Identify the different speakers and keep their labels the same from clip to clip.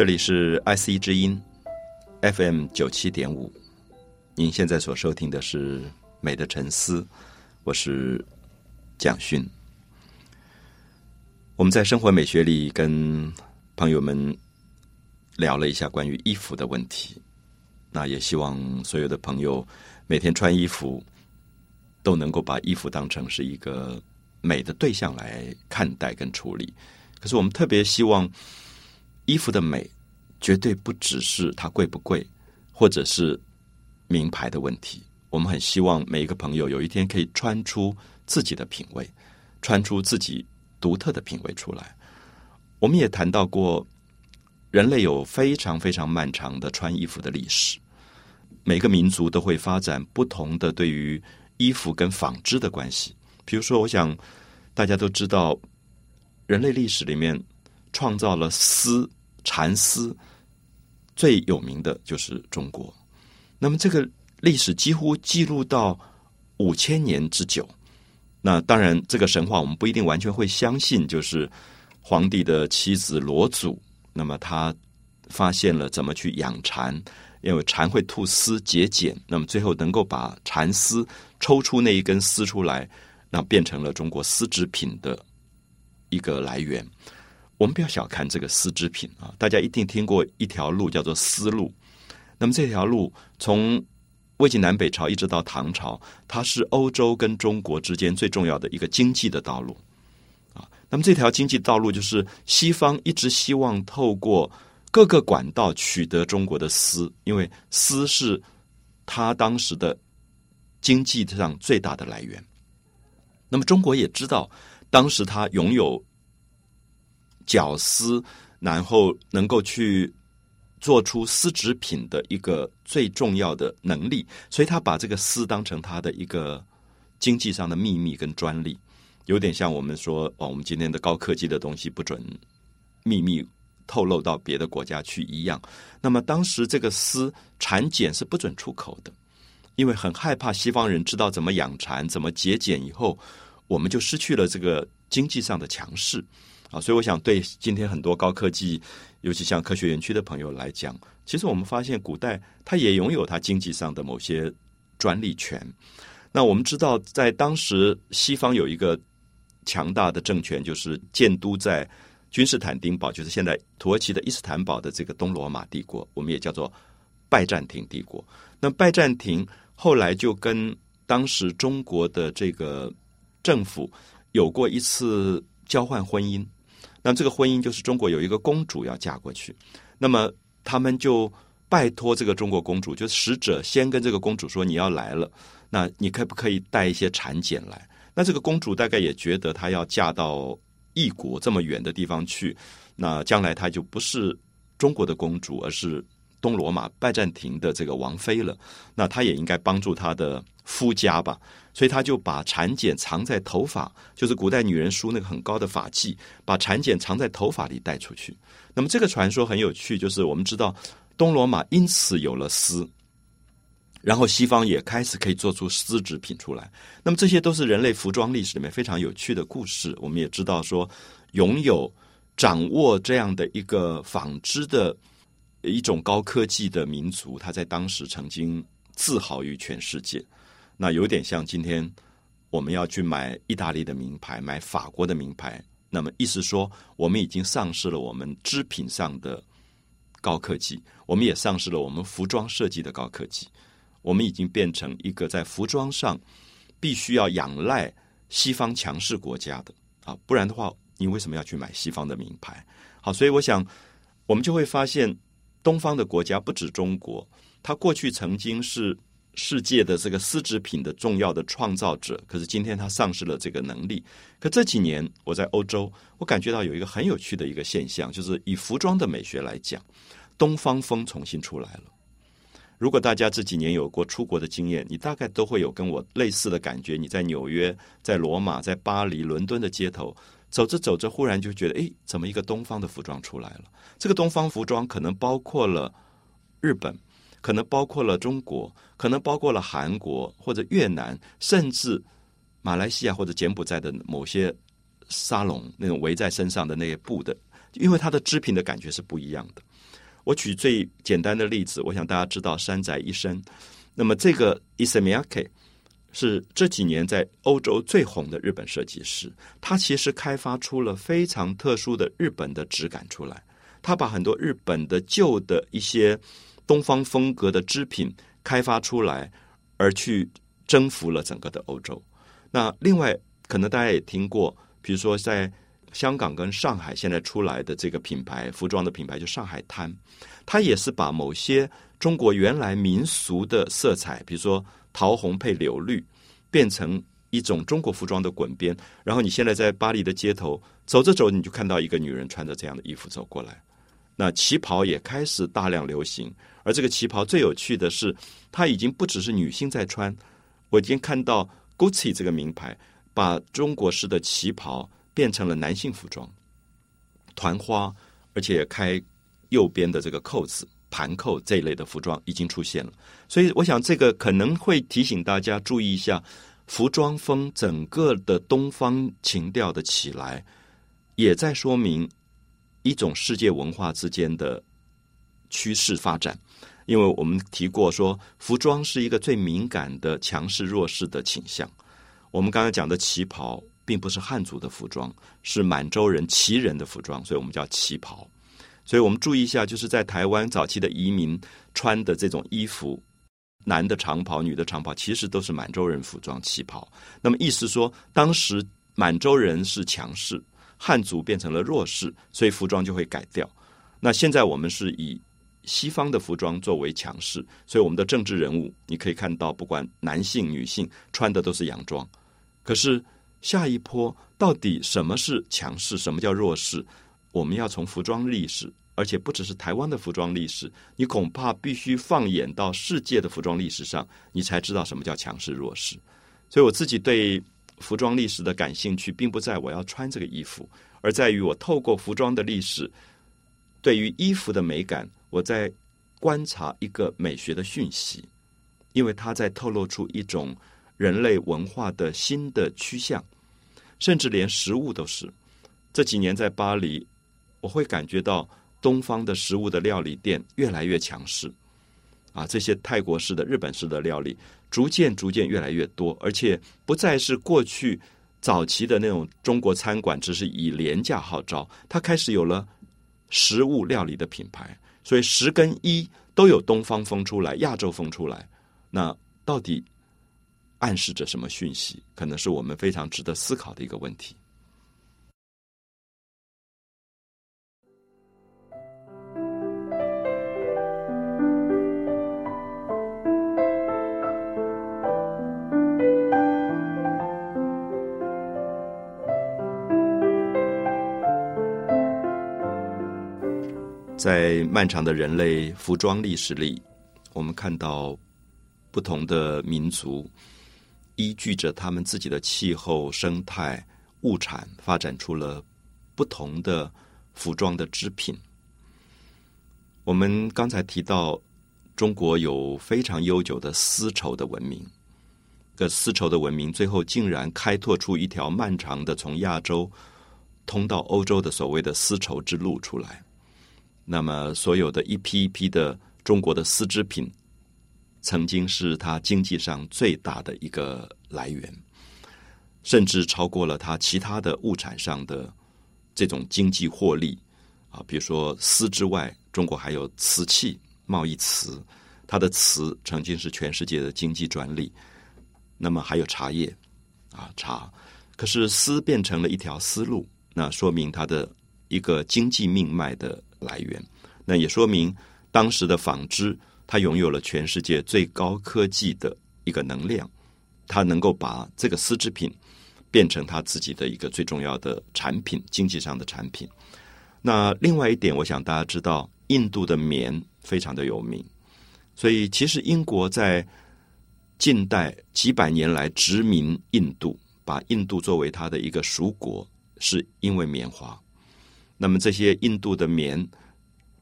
Speaker 1: 这里是 IC 之音 FM 九七点五，您现在所收听的是《美的沉思》，我是蒋勋。我们在生活美学里跟朋友们聊了一下关于衣服的问题，那也希望所有的朋友每天穿衣服都能够把衣服当成是一个美的对象来看待跟处理。可是我们特别希望。衣服的美，绝对不只是它贵不贵，或者是名牌的问题。我们很希望每一个朋友有一天可以穿出自己的品味，穿出自己独特的品味出来。我们也谈到过，人类有非常非常漫长的穿衣服的历史，每个民族都会发展不同的对于衣服跟纺织的关系。比如说，我想大家都知道，人类历史里面创造了丝。蚕丝最有名的就是中国，那么这个历史几乎记录到五千年之久。那当然，这个神话我们不一定完全会相信，就是皇帝的妻子罗祖，那么他发现了怎么去养蚕，因为蚕会吐丝结茧，那么最后能够把蚕丝抽出那一根丝出来，那变成了中国丝织品的一个来源。我们不要小看这个丝织品啊！大家一定听过一条路叫做丝路。那么这条路从魏晋南北朝一直到唐朝，它是欧洲跟中国之间最重要的一个经济的道路啊。那么这条经济道路就是西方一直希望透过各个管道取得中国的丝，因为丝是它当时的经济上最大的来源。那么中国也知道，当时它拥有。绞丝，然后能够去做出丝织品的一个最重要的能力，所以他把这个丝当成他的一个经济上的秘密跟专利，有点像我们说哦，我们今天的高科技的东西不准秘密透露到别的国家去一样。那么当时这个丝蚕茧是不准出口的，因为很害怕西方人知道怎么养蚕、怎么节俭以后，我们就失去了这个经济上的强势。啊，所以我想对今天很多高科技，尤其像科学园区的朋友来讲，其实我们发现古代它也拥有它经济上的某些专利权。那我们知道，在当时西方有一个强大的政权，就是建都在君士坦丁堡，就是现在土耳其的伊斯坦堡的这个东罗马帝国，我们也叫做拜占庭帝国。那拜占庭后来就跟当时中国的这个政府有过一次交换婚姻。那这个婚姻就是中国有一个公主要嫁过去，那么他们就拜托这个中国公主，就使者先跟这个公主说你要来了，那你可不可以带一些产检来？那这个公主大概也觉得她要嫁到异国这么远的地方去，那将来她就不是中国的公主，而是东罗马拜占庭的这个王妃了。那她也应该帮助她的夫家吧。所以他就把蚕茧藏在头发，就是古代女人梳那个很高的发髻，把蚕茧藏在头发里带出去。那么这个传说很有趣，就是我们知道东罗马因此有了丝，然后西方也开始可以做出丝织品出来。那么这些都是人类服装历史里面非常有趣的故事。我们也知道说，拥有掌握这样的一个纺织的一种高科技的民族，他在当时曾经自豪于全世界。那有点像今天我们要去买意大利的名牌，买法国的名牌。那么意思说，我们已经丧失了我们织品上的高科技，我们也丧失了我们服装设计的高科技。我们已经变成一个在服装上必须要仰赖西方强势国家的啊，不然的话，你为什么要去买西方的名牌？好，所以我想，我们就会发现，东方的国家不止中国，它过去曾经是。世界的这个丝织品的重要的创造者，可是今天它丧失了这个能力。可这几年我在欧洲，我感觉到有一个很有趣的一个现象，就是以服装的美学来讲，东方风重新出来了。如果大家这几年有过出国的经验，你大概都会有跟我类似的感觉。你在纽约、在罗马、在巴黎、伦敦的街头走着走着，忽然就觉得，哎，怎么一个东方的服装出来了？这个东方服装可能包括了日本。可能包括了中国，可能包括了韩国或者越南，甚至马来西亚或者柬埔寨的某些沙龙那种围在身上的那些布的，因为它的织品的感觉是不一样的。我举最简单的例子，我想大家知道山宅一生。那么这个 Isamiake 是这几年在欧洲最红的日本设计师，他其实开发出了非常特殊的日本的质感出来。他把很多日本的旧的一些东方风格的织品开发出来，而去征服了整个的欧洲。那另外，可能大家也听过，比如说在香港跟上海现在出来的这个品牌服装的品牌，就上海滩，它也是把某些中国原来民俗的色彩，比如说桃红配柳绿，变成一种中国服装的滚边。然后你现在在巴黎的街头走着走，你就看到一个女人穿着这样的衣服走过来。那旗袍也开始大量流行，而这个旗袍最有趣的是，它已经不只是女性在穿。我已经看到 Gucci 这个名牌把中国式的旗袍变成了男性服装，团花，而且开右边的这个扣子、盘扣这一类的服装已经出现了。所以，我想这个可能会提醒大家注意一下，服装风整个的东方情调的起来，也在说明一种世界文化之间的趋势发展。因为我们提过说，服装是一个最敏感的强势弱势的倾向。我们刚才讲的旗袍，并不是汉族的服装，是满洲人旗人的服装，所以我们叫旗袍。所以我们注意一下，就是在台湾早期的移民穿的这种衣服，男的长袍、女的长袍，其实都是满洲人服装旗袍。那么意思说，当时满洲人是强势，汉族变成了弱势，所以服装就会改掉。那现在我们是以。西方的服装作为强势，所以我们的政治人物，你可以看到，不管男性、女性穿的都是洋装。可是下一波到底什么是强势，什么叫弱势？我们要从服装历史，而且不只是台湾的服装历史，你恐怕必须放眼到世界的服装历史上，你才知道什么叫强势弱势。所以我自己对服装历史的感兴趣，并不在我要穿这个衣服，而在于我透过服装的历史，对于衣服的美感。我在观察一个美学的讯息，因为它在透露出一种人类文化的新的趋向，甚至连食物都是。这几年在巴黎，我会感觉到东方的食物的料理店越来越强势，啊，这些泰国式的、日本式的料理逐渐逐渐越来越多，而且不再是过去早期的那种中国餐馆，只是以廉价号召，它开始有了食物料理的品牌。所以十跟一都有东方风出来，亚洲风出来，那到底暗示着什么讯息？可能是我们非常值得思考的一个问题。在漫长的人类服装历史里，我们看到不同的民族依据着他们自己的气候、生态、物产，发展出了不同的服装的织品。我们刚才提到，中国有非常悠久的丝绸的文明，这丝绸的文明最后竟然开拓出一条漫长的从亚洲通到欧洲的所谓的丝绸之路出来。那么，所有的一批一批的中国的丝织品，曾经是它经济上最大的一个来源，甚至超过了它其他的物产上的这种经济获利啊。比如说丝之外，中国还有瓷器贸易，瓷它的瓷曾经是全世界的经济专利。那么还有茶叶啊，茶，可是丝变成了一条丝路，那说明它的一个经济命脉的。来源，那也说明当时的纺织，它拥有了全世界最高科技的一个能量，它能够把这个丝织品变成它自己的一个最重要的产品，经济上的产品。那另外一点，我想大家知道，印度的棉非常的有名，所以其实英国在近代几百年来殖民印度，把印度作为它的一个属国，是因为棉花。那么这些印度的棉，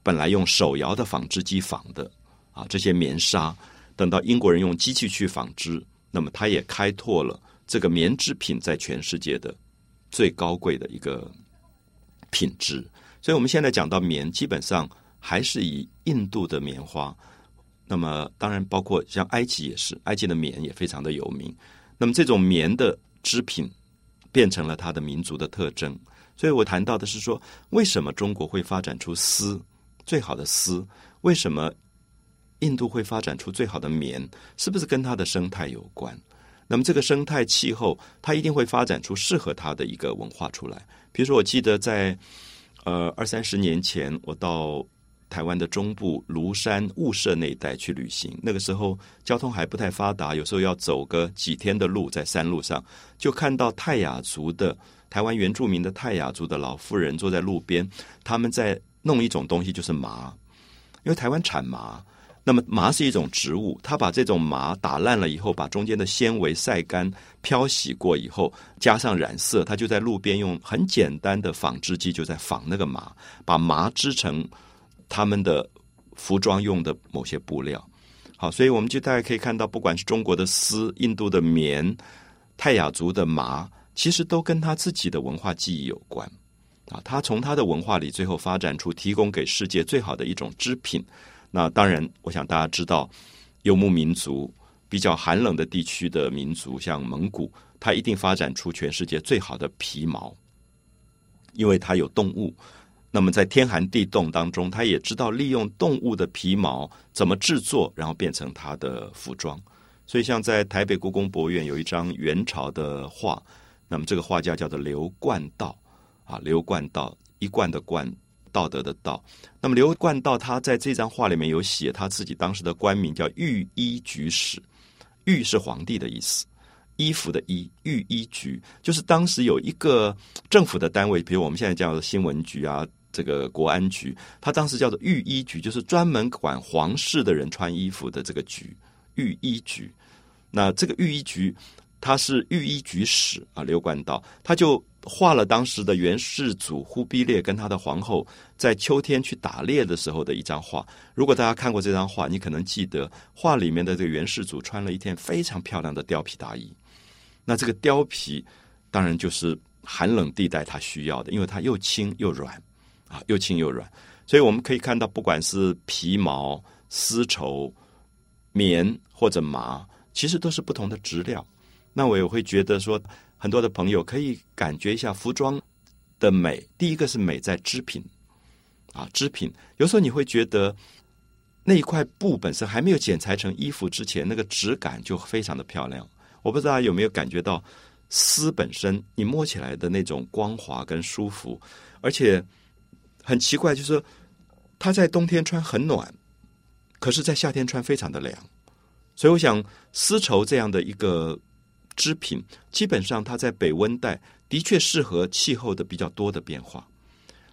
Speaker 1: 本来用手摇的纺织机纺的啊，这些棉纱，等到英国人用机器去纺织，那么它也开拓了这个棉织品在全世界的最高贵的一个品质。所以，我们现在讲到棉，基本上还是以印度的棉花。那么，当然包括像埃及也是，埃及的棉也非常的有名。那么，这种棉的织品变成了它的民族的特征。所以我谈到的是说，为什么中国会发展出丝最好的丝？为什么印度会发展出最好的棉？是不是跟它的生态有关？那么，这个生态气候，它一定会发展出适合它的一个文化出来。比如说，我记得在呃二三十年前，我到。台湾的中部庐山雾社那一带去旅行，那个时候交通还不太发达，有时候要走个几天的路，在山路上就看到泰雅族的台湾原住民的泰雅族的老妇人坐在路边，他们在弄一种东西，就是麻。因为台湾产麻，那么麻是一种植物，他把这种麻打烂了以后，把中间的纤维晒干、漂洗过以后，加上染色，他就在路边用很简单的纺织机就在纺那个麻，把麻织成。他们的服装用的某些布料，好，所以我们就大家可以看到，不管是中国的丝、印度的棉、泰雅族的麻，其实都跟他自己的文化记忆有关啊。他从他的文化里最后发展出提供给世界最好的一种织品。那当然，我想大家知道，游牧民族比较寒冷的地区的民族，像蒙古，它一定发展出全世界最好的皮毛，因为它有动物。那么在天寒地冻当中，他也知道利用动物的皮毛怎么制作，然后变成他的服装。所以，像在台北故宫博物院有一张元朝的画，那么这个画家叫做刘冠道啊，刘冠道一贯的冠，道德的道。那么刘冠道他在这张画里面有写他自己当时的官名叫御医局使，御是皇帝的意思。衣服的衣，御医局就是当时有一个政府的单位，比如我们现在叫新闻局啊。这个国安局，他当时叫做御医局，就是专门管皇室的人穿衣服的这个局，御医局。那这个御医局，他是御医局使啊，刘冠道，他就画了当时的元世祖忽必烈跟他的皇后在秋天去打猎的时候的一张画。如果大家看过这张画，你可能记得画里面的这个元世祖穿了一件非常漂亮的貂皮大衣。那这个貂皮当然就是寒冷地带他需要的，因为它又轻又软。啊，又轻又软，所以我们可以看到，不管是皮毛、丝绸、棉或者麻，其实都是不同的质料。那我也会觉得说，很多的朋友可以感觉一下服装的美。第一个是美在织品，啊，织品有时候你会觉得那一块布本身还没有剪裁成衣服之前，那个质感就非常的漂亮。我不知道有没有感觉到丝本身你摸起来的那种光滑跟舒服，而且。很奇怪，就是它在冬天穿很暖，可是，在夏天穿非常的凉。所以，我想丝绸这样的一个织品，基本上它在北温带的确适合气候的比较多的变化。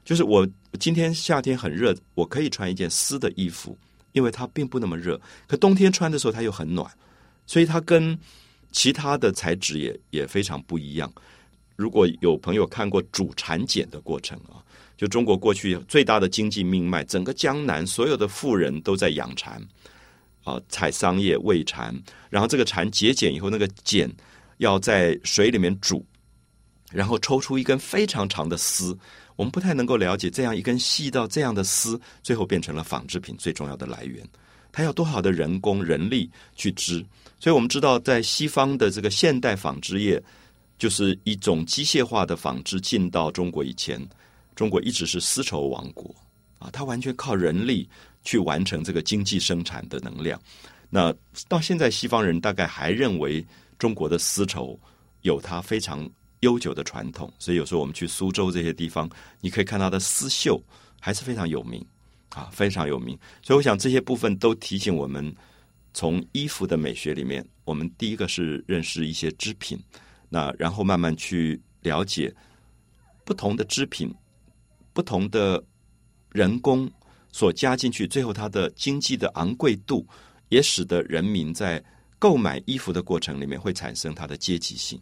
Speaker 1: 就是我今天夏天很热，我可以穿一件丝的衣服，因为它并不那么热。可冬天穿的时候，它又很暖，所以它跟其他的材质也也非常不一样。如果有朋友看过主产茧的过程啊。就中国过去最大的经济命脉，整个江南所有的富人都在养蚕，啊，采桑叶喂蚕，然后这个蚕结茧以后，那个茧要在水里面煮，然后抽出一根非常长的丝。我们不太能够了解，这样一根细到这样的丝，最后变成了纺织品最重要的来源。它要多少的人工人力去织？所以我们知道，在西方的这个现代纺织业，就是一种机械化的纺织进到中国以前。中国一直是丝绸王国啊，它完全靠人力去完成这个经济生产的能量。那到现在，西方人大概还认为中国的丝绸有它非常悠久的传统，所以有时候我们去苏州这些地方，你可以看到的丝绣还是非常有名啊，非常有名。所以我想这些部分都提醒我们，从衣服的美学里面，我们第一个是认识一些织品，那然后慢慢去了解不同的织品。不同的人工所加进去，最后它的经济的昂贵度，也使得人民在购买衣服的过程里面会产生它的阶级性。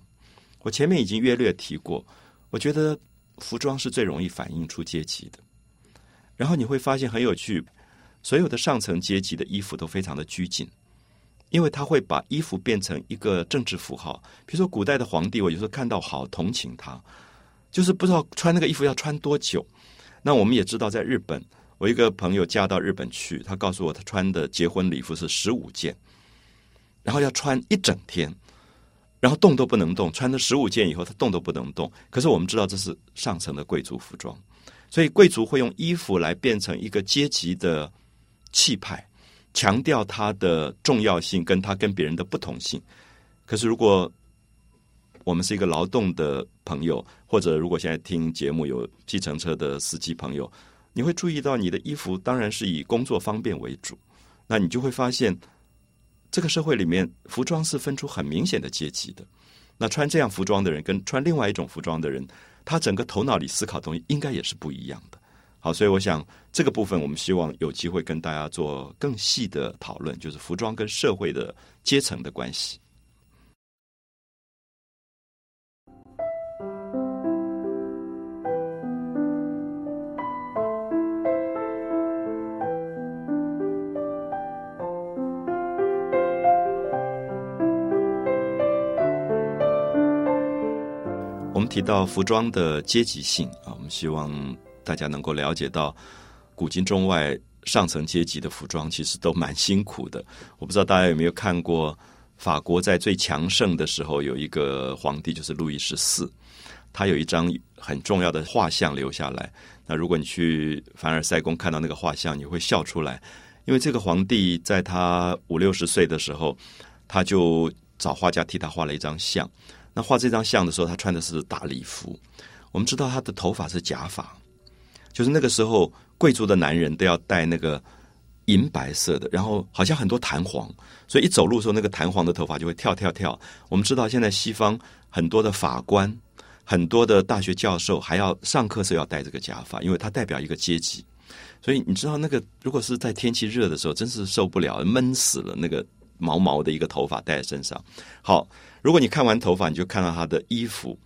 Speaker 1: 我前面已经约略提过，我觉得服装是最容易反映出阶级的。然后你会发现很有趣，所有的上层阶级的衣服都非常的拘谨，因为他会把衣服变成一个政治符号。比如说古代的皇帝，我有时候看到好同情他，就是不知道穿那个衣服要穿多久。那我们也知道，在日本，我一个朋友嫁到日本去，他告诉我，他穿的结婚礼服是十五件，然后要穿一整天，然后动都不能动。穿了十五件以后，他动都不能动。可是我们知道这是上层的贵族服装，所以贵族会用衣服来变成一个阶级的气派，强调它的重要性，跟它跟别人的不同性。可是如果我们是一个劳动的朋友，或者如果现在听节目有计程车的司机朋友。你会注意到你的衣服当然是以工作方便为主，那你就会发现这个社会里面服装是分出很明显的阶级的。那穿这样服装的人跟穿另外一种服装的人，他整个头脑里思考东西应该也是不一样的。好，所以我想这个部分我们希望有机会跟大家做更细的讨论，就是服装跟社会的阶层的关系。提到服装的阶级性啊，我们希望大家能够了解到，古今中外上层阶级的服装其实都蛮辛苦的。我不知道大家有没有看过法国在最强盛的时候，有一个皇帝就是路易十四，他有一张很重要的画像留下来。那如果你去凡尔赛宫看到那个画像，你会笑出来，因为这个皇帝在他五六十岁的时候，他就找画家替他画了一张像。那画这张像的时候，他穿的是大礼服。我们知道他的头发是假发，就是那个时候贵族的男人都要戴那个银白色的，然后好像很多弹簧，所以一走路的时候，那个弹簧的头发就会跳跳跳。我们知道现在西方很多的法官、很多的大学教授还要上课时要戴这个假发，因为它代表一个阶级。所以你知道那个如果是在天气热的时候，真是受不了，闷死了。那个毛毛的一个头发戴在身上，好。如果你看完头发，你就看到他的衣服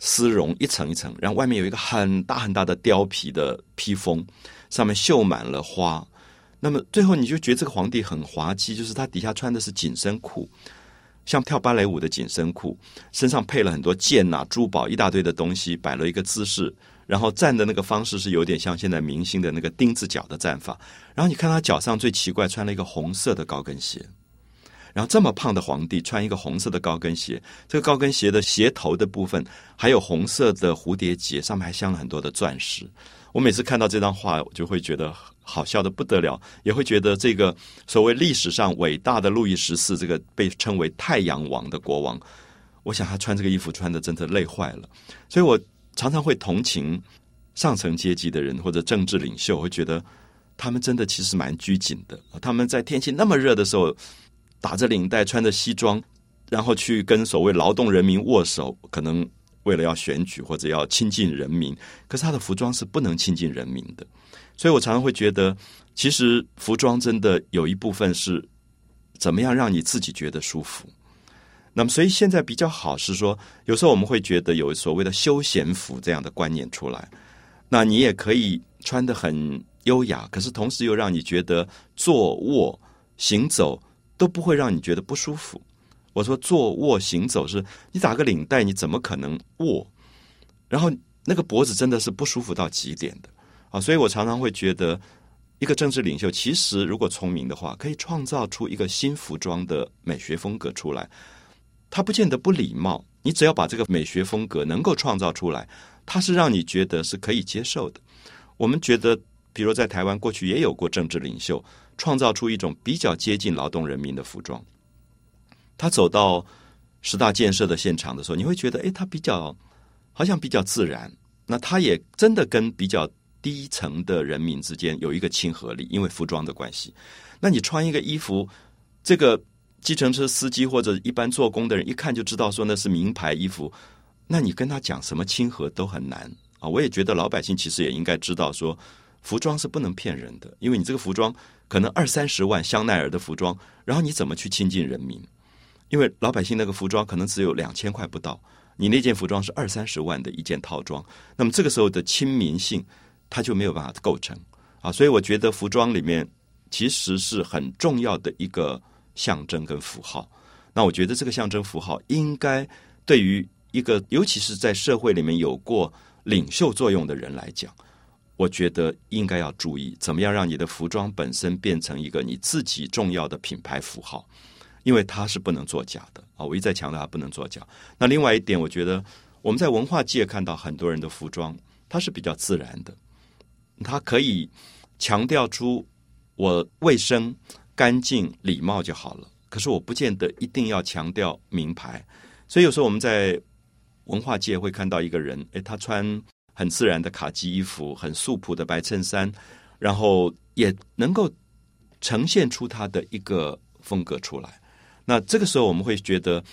Speaker 1: 丝绒一层一层，然后外面有一个很大很大的貂皮的披风，上面绣满了花。那么最后你就觉得这个皇帝很滑稽，就是他底下穿的是紧身裤，像跳芭蕾舞的紧身裤，身上配了很多剑呐、珠宝一大堆的东西，摆了一个姿势，然后站的那个方式是有点像现在明星的那个钉子脚的站法。然后你看他脚上最奇怪，穿了一个红色的高跟鞋。然后这么胖的皇帝穿一个红色的高跟鞋，这个高跟鞋的鞋头的部分还有红色的蝴蝶结，上面还镶了很多的钻石。我每次看到这张画，我就会觉得好笑的不得了，也会觉得这个所谓历史上伟大的路易十四，这个被称为太阳王的国王，我想他穿这个衣服穿的真的累坏了。所以我常常会同情上层阶级的人或者政治领袖，会觉得他们真的其实蛮拘谨的。他们在天气那么热的时候。打着领带，穿着西装，然后去跟所谓劳动人民握手，可能为了要选举或者要亲近人民。可是他的服装是不能亲近人民的，所以我常常会觉得，其实服装真的有一部分是怎么样让你自己觉得舒服。那么，所以现在比较好是说，有时候我们会觉得有所谓的休闲服这样的观念出来，那你也可以穿的很优雅，可是同时又让你觉得坐卧行走。都不会让你觉得不舒服。我说坐卧行走是，你打个领带，你怎么可能卧？然后那个脖子真的是不舒服到极点的啊！所以我常常会觉得，一个政治领袖其实如果聪明的话，可以创造出一个新服装的美学风格出来。他不见得不礼貌，你只要把这个美学风格能够创造出来，它是让你觉得是可以接受的。我们觉得，比如在台湾过去也有过政治领袖。创造出一种比较接近劳动人民的服装。他走到十大建设的现场的时候，你会觉得，哎，他比较好像比较自然。那他也真的跟比较低层的人民之间有一个亲和力，因为服装的关系。那你穿一个衣服，这个计程车司机或者一般做工的人一看就知道说那是名牌衣服，那你跟他讲什么亲和都很难啊。我也觉得老百姓其实也应该知道说。服装是不能骗人的，因为你这个服装可能二三十万香奈儿的服装，然后你怎么去亲近人民？因为老百姓那个服装可能只有两千块不到，你那件服装是二三十万的一件套装，那么这个时候的亲民性，它就没有办法构成啊。所以我觉得服装里面其实是很重要的一个象征跟符号。那我觉得这个象征符号应该对于一个尤其是在社会里面有过领袖作用的人来讲。我觉得应该要注意，怎么样让你的服装本身变成一个你自己重要的品牌符号，因为它是不能作假的啊！我一再强调它不能作假。那另外一点，我觉得我们在文化界看到很多人的服装，它是比较自然的，它可以强调出我卫生、干净、礼貌就好了。可是我不见得一定要强调名牌，所以有时候我们在文化界会看到一个人，诶，他穿。很自然的卡其衣服，很素朴的白衬衫，然后也能够呈现出他的一个风格出来。那这个时候，我们会觉得，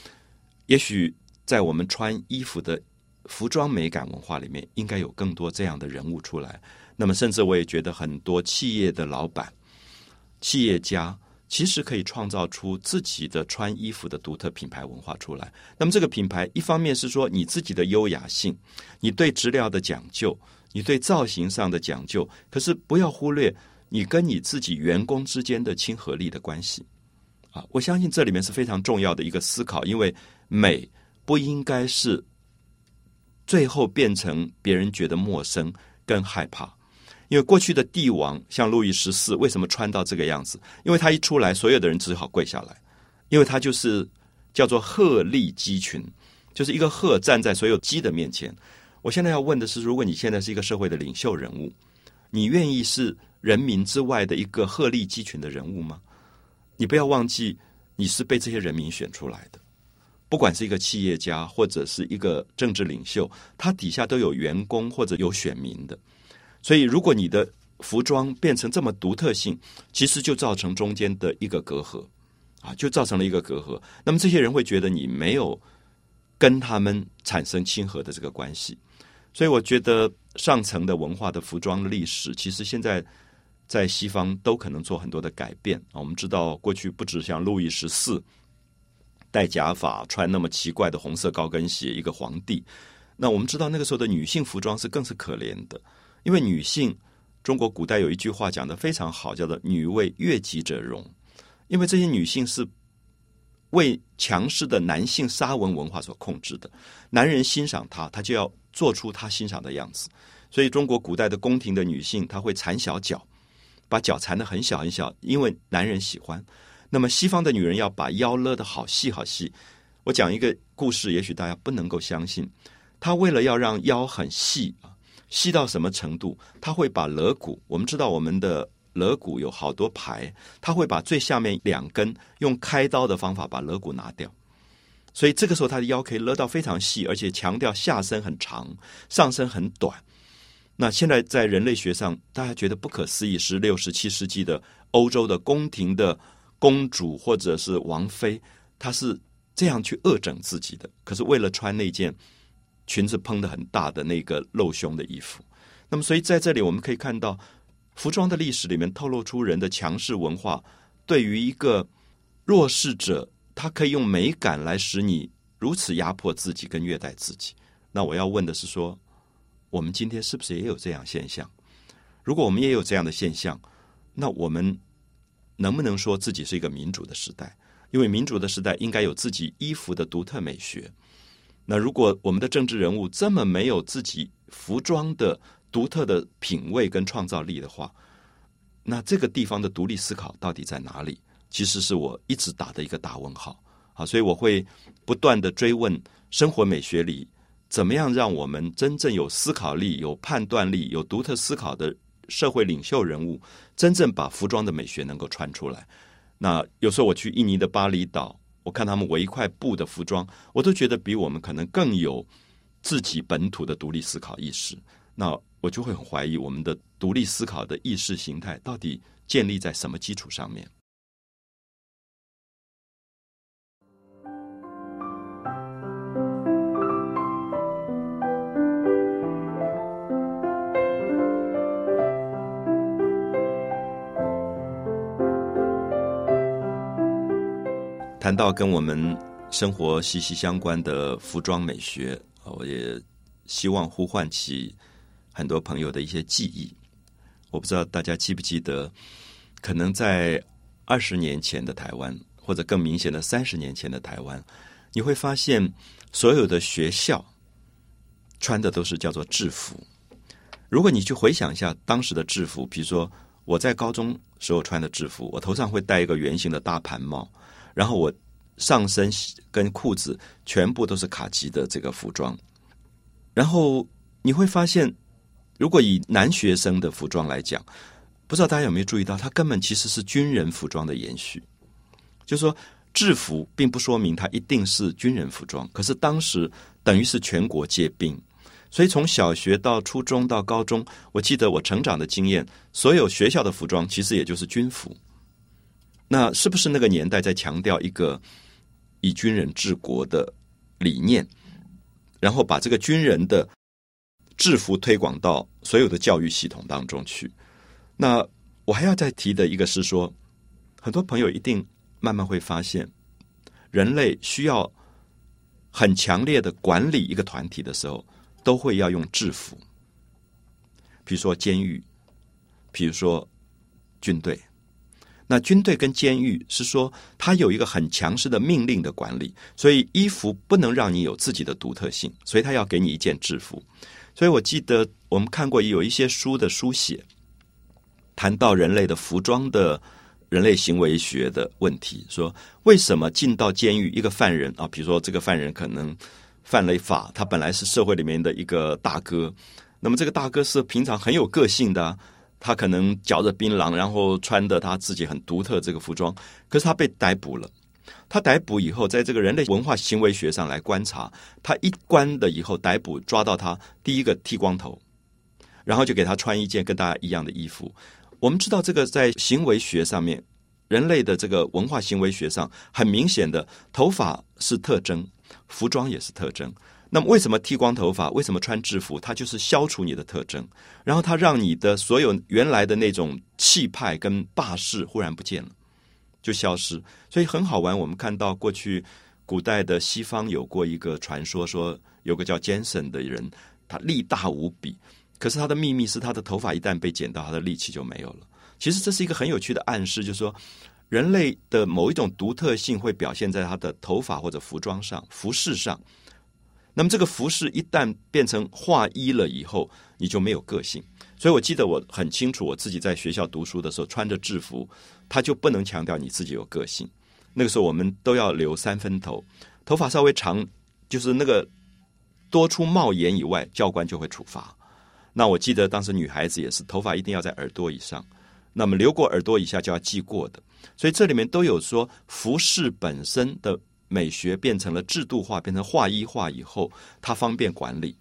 Speaker 1: 也许在我们穿衣服的服装美感文化里面，应该有更多这样的人物出来。那么，甚至我也觉得，很多企业的老板、企业家。其实可以创造出自己的穿衣服的独特品牌文化出来。那么，这个品牌一方面是说你自己的优雅性，你对质料的讲究，你对造型上的讲究。可是不要忽略你跟你自己员工之间的亲和力的关系。啊，我相信这里面是非常重要的一个思考，因为美不应该是最后变成别人觉得陌生跟害怕。因为过去的帝王像路易十四，为什么穿到这个样子？因为他一出来，所有的人只好跪下来，因为他就是叫做鹤立鸡群，就是一个鹤站在所有鸡的面前。我现在要问的是，如果你现在是一个社会的领袖人物，你愿意是人民之外的一个鹤立鸡群的人物吗？你不要忘记，你是被这些人民选出来的，不管是一个企业家或者是一个政治领袖，他底下都有员工或者有选民的。所以，如果你的服装变成这么独特性，其实就造成中间的一个隔阂，啊，就造成了一个隔阂。那么，这些人会觉得你没有跟他们产生亲和的这个关系。所以，我觉得上层的文化的服装历史，其实现在在西方都可能做很多的改变啊。我们知道，过去不止像路易十四戴假发、穿那么奇怪的红色高跟鞋，一个皇帝。那我们知道，那个时候的女性服装是更是可怜的。因为女性，中国古代有一句话讲的非常好，叫做“女为悦己者容”。因为这些女性是为强势的男性沙文文化所控制的，男人欣赏她，她就要做出她欣赏的样子。所以，中国古代的宫廷的女性，她会缠小脚，把脚缠得很小很小，因为男人喜欢。那么，西方的女人要把腰勒得好细好细。我讲一个故事，也许大家不能够相信，她为了要让腰很细啊。细到什么程度？他会把肋骨，我们知道我们的肋骨有好多排，他会把最下面两根用开刀的方法把肋骨拿掉，所以这个时候他的腰可以勒到非常细，而且强调下身很长，上身很短。那现在在人类学上，大家觉得不可思议，十六、十七世纪的欧洲的宫廷的公主或者是王妃，她是这样去恶整自己的，可是为了穿那件。裙子蓬的很大的那个露胸的衣服，那么所以在这里我们可以看到，服装的历史里面透露出人的强势文化对于一个弱势者，他可以用美感来使你如此压迫自己跟虐待自己。那我要问的是说，我们今天是不是也有这样现象？如果我们也有这样的现象，那我们能不能说自己是一个民主的时代？因为民主的时代应该有自己衣服的独特美学。那如果我们的政治人物这么没有自己服装的独特的品味跟创造力的话，那这个地方的独立思考到底在哪里？其实是我一直打的一个大问号啊！所以我会不断的追问生活美学里，怎么样让我们真正有思考力、有判断力、有独特思考的社会领袖人物，真正把服装的美学能够穿出来？那有时候我去印尼的巴厘岛。我看他们围一块布的服装，我都觉得比我们可能更有自己本土的独立思考意识。那我就会很怀疑我们的独立思考的意识形态到底建立在什么基础上面。谈到跟我们生活息息相关的服装美学，我也希望呼唤起很多朋友的一些记忆。我不知道大家记不记得，可能在二十年前的台湾，或者更明显的三十年前的台湾，你会发现所有的学校穿的都是叫做制服。如果你去回想一下当时的制服，比如说我在高中时候穿的制服，我头上会戴一个圆形的大盘帽，然后我上身跟裤子全部都是卡其的这个服装，然后你会发现，如果以男学生的服装来讲，不知道大家有没有注意到，它根本其实是军人服装的延续，就是说制服并不说明它一定是军人服装，可是当时等于是全国皆兵。所以从小学到初中到高中，我记得我成长的经验，所有学校的服装其实也就是军服。那是不是那个年代在强调一个以军人治国的理念，然后把这个军人的制服推广到所有的教育系统当中去？那我还要再提的一个是说，很多朋友一定慢慢会发现，人类需要很强烈的管理一个团体的时候。都会要用制服，比如说监狱，比如说军队。那军队跟监狱是说，它有一个很强势的命令的管理，所以衣服不能让你有自己的独特性，所以他要给你一件制服。所以我记得我们看过有一些书的书写，谈到人类的服装的人类行为学的问题，说为什么进到监狱一个犯人啊，比如说这个犯人可能。犯了法，他本来是社会里面的一个大哥，那么这个大哥是平常很有个性的，他可能嚼着槟榔，然后穿的他自己很独特这个服装，可是他被逮捕了。他逮捕以后，在这个人类文化行为学上来观察，他一关的以后逮捕抓到他，第一个剃光头，然后就给他穿一件跟大家一样的衣服。我们知道这个在行为学上面，人类的这个文化行为学上很明显的头发是特征。服装也是特征。那么，为什么剃光头发？为什么穿制服？它就是消除你的特征，然后它让你的所有原来的那种气派跟霸势忽然不见了，就消失。所以很好玩。我们看到过去古代的西方有过一个传说，说有个叫 Jensen 的人，他力大无比，可是他的秘密是他的头发一旦被剪到，他的力气就没有了。其实这是一个很有趣的暗示，就是说。人类的某一种独特性会表现在他的头发或者服装上、服饰上。那么，这个服饰一旦变成化衣了以后，你就没有个性。所以我记得我很清楚，我自己在学校读书的时候穿着制服，他就不能强调你自己有个性。那个时候我们都要留三分头，头发稍微长，就是那个多出帽檐以外，教官就会处罚。那我记得当时女孩子也是，头发一定要在耳朵以上。那么留过耳朵以下就要记过的，所以这里面都有说服饰本身的美学变成了制度化，变成化一化以后，它方便管理。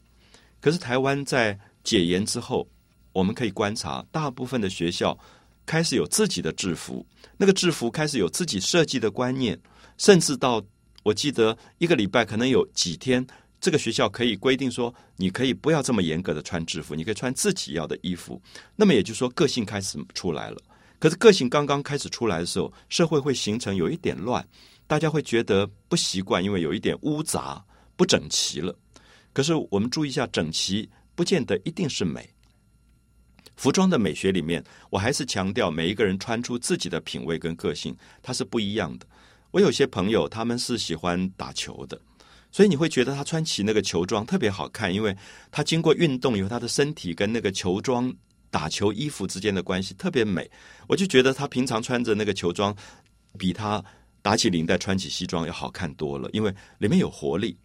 Speaker 1: 可是台湾在解严之后，我们可以观察，大部分的学校开始有自己的制服，那个制服开始有自己设计的观念，甚至到我记得一个礼拜可能有几天。这个学校可以规定说，你可以不要这么严格的穿制服，你可以穿自己要的衣服。那么也就是说，个性开始出来了。可是个性刚刚开始出来的时候，社会会形成有一点乱，大家会觉得不习惯，因为有一点污杂、不整齐了。可是我们注意一下，整齐不见得一定是美。服装的美学里面，我还是强调每一个人穿出自己的品味跟个性，它是不一样的。我有些朋友，他们是喜欢打球的。所以你会觉得他穿起那个球装特别好看，因为他经过运动以后，他的身体跟那个球装打球衣服之间的关系特别美。我就觉得他平常穿着那个球装，比他打起领带穿起西装要好看多了，因为里面有活力，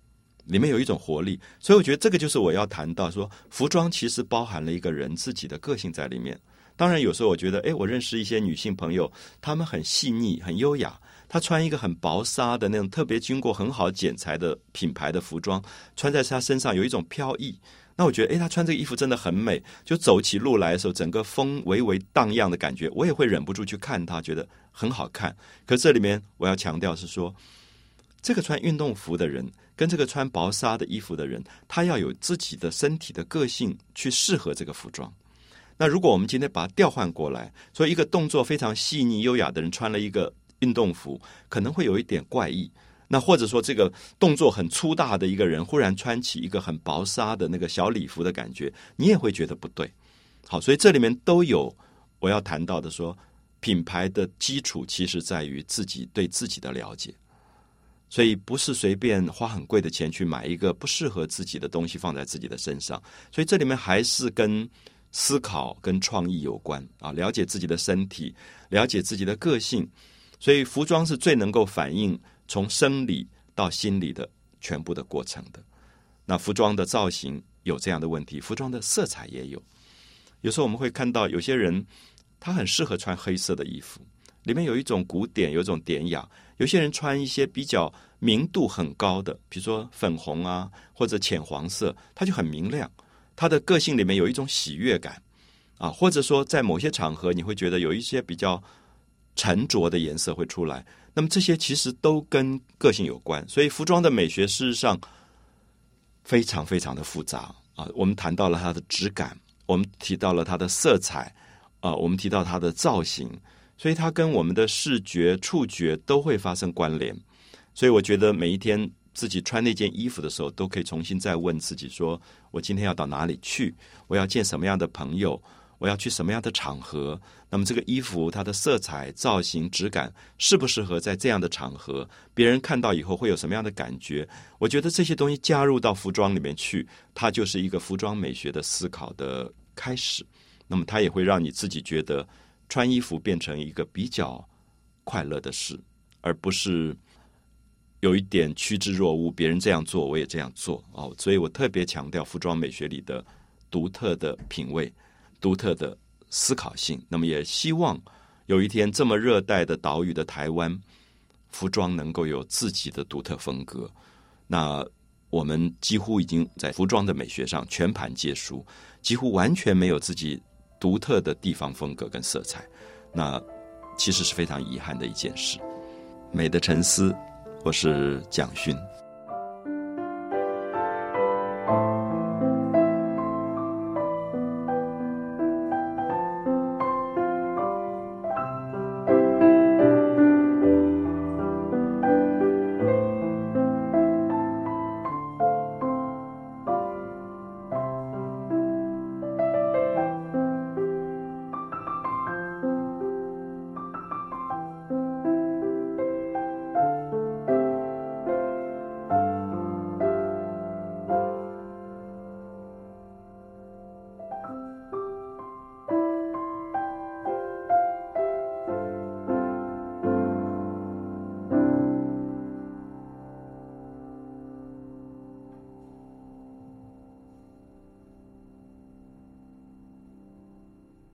Speaker 1: 里面有一种活力。所以我觉得这个就是我要谈到说，服装其实包含了一个人自己的个性在里面。当然有时候我觉得，哎，我认识一些女性朋友，她们很细腻、很优雅。她穿一个很薄纱的那种特别经过很好剪裁的品牌的服装，穿在她身上有一种飘逸。那我觉得，哎，她穿这个衣服真的很美。就走起路来的时候，整个风微微荡漾的感觉，我也会忍不住去看她，觉得很好看。可这里面我要强调是说，这个穿运动服的人跟这个穿薄纱的衣服的人，他要有自己的身体的个性去适合这个服装。那如果我们今天把它调换过来，说一个动作非常细腻优雅的人穿了一个。运动服可能会有一点怪异，那或者说这个动作很粗大的一个人忽然穿起一个很薄纱的那个小礼服的感觉，你也会觉得不对。好，所以这里面都有我要谈到的，说品牌的基础其实在于自己对自己的了解，所以不是随便花很贵的钱去买一个不适合自己的东西放在自己的身上。所以这里面还是跟思考跟创意有关啊，了解自己的身体，了解自己的个性，所以服装是最能够反映从生理到心理的全部的过程的。那服装的造型有这样的问题，服装的色彩也有。有时候我们会看到有些人，他很适合穿黑色的衣服，里面有一种古典，有一种典雅；有些人穿一些比较明度很高的，比如说粉红啊或者浅黄色，他就很明亮。他的个性里面有一种喜悦感，啊，或者说在某些场合你会觉得有一些比较沉着的颜色会出来，那么这些其实都跟个性有关。所以服装的美学事实上非常非常的复杂啊。我们谈到了它的质感，我们提到了它的色彩，啊，我们提到它的造型，所以它跟我们的视觉、触觉都会发生关联。所以我觉得每一天。自己穿那件衣服的时候，都可以重新再问自己：说我今天要到哪里去？我要见什么样的朋友？我要去什么样的场合？那么这个衣服它的色彩、造型、质感适不适合在这样的场合？别人看到以后会有什么样的感觉？我觉得这些东西加入到服装里面去，它就是一个服装美学的思考的开始。那么它也会让你自己觉得穿衣服变成一个比较快乐的事，而不是。有一点趋之若鹜，别人这样做，我也这样做哦，所以我特别强调服装美学里的独特的品味、独特的思考性。那么，也希望有一天这么热带的岛屿的台湾，服装能够有自己的独特风格。那我们几乎已经在服装的美学上全盘皆输，几乎完全没有自己独特的地方风格跟色彩。那其实是非常遗憾的一件事。美的沉思。我是蒋勋。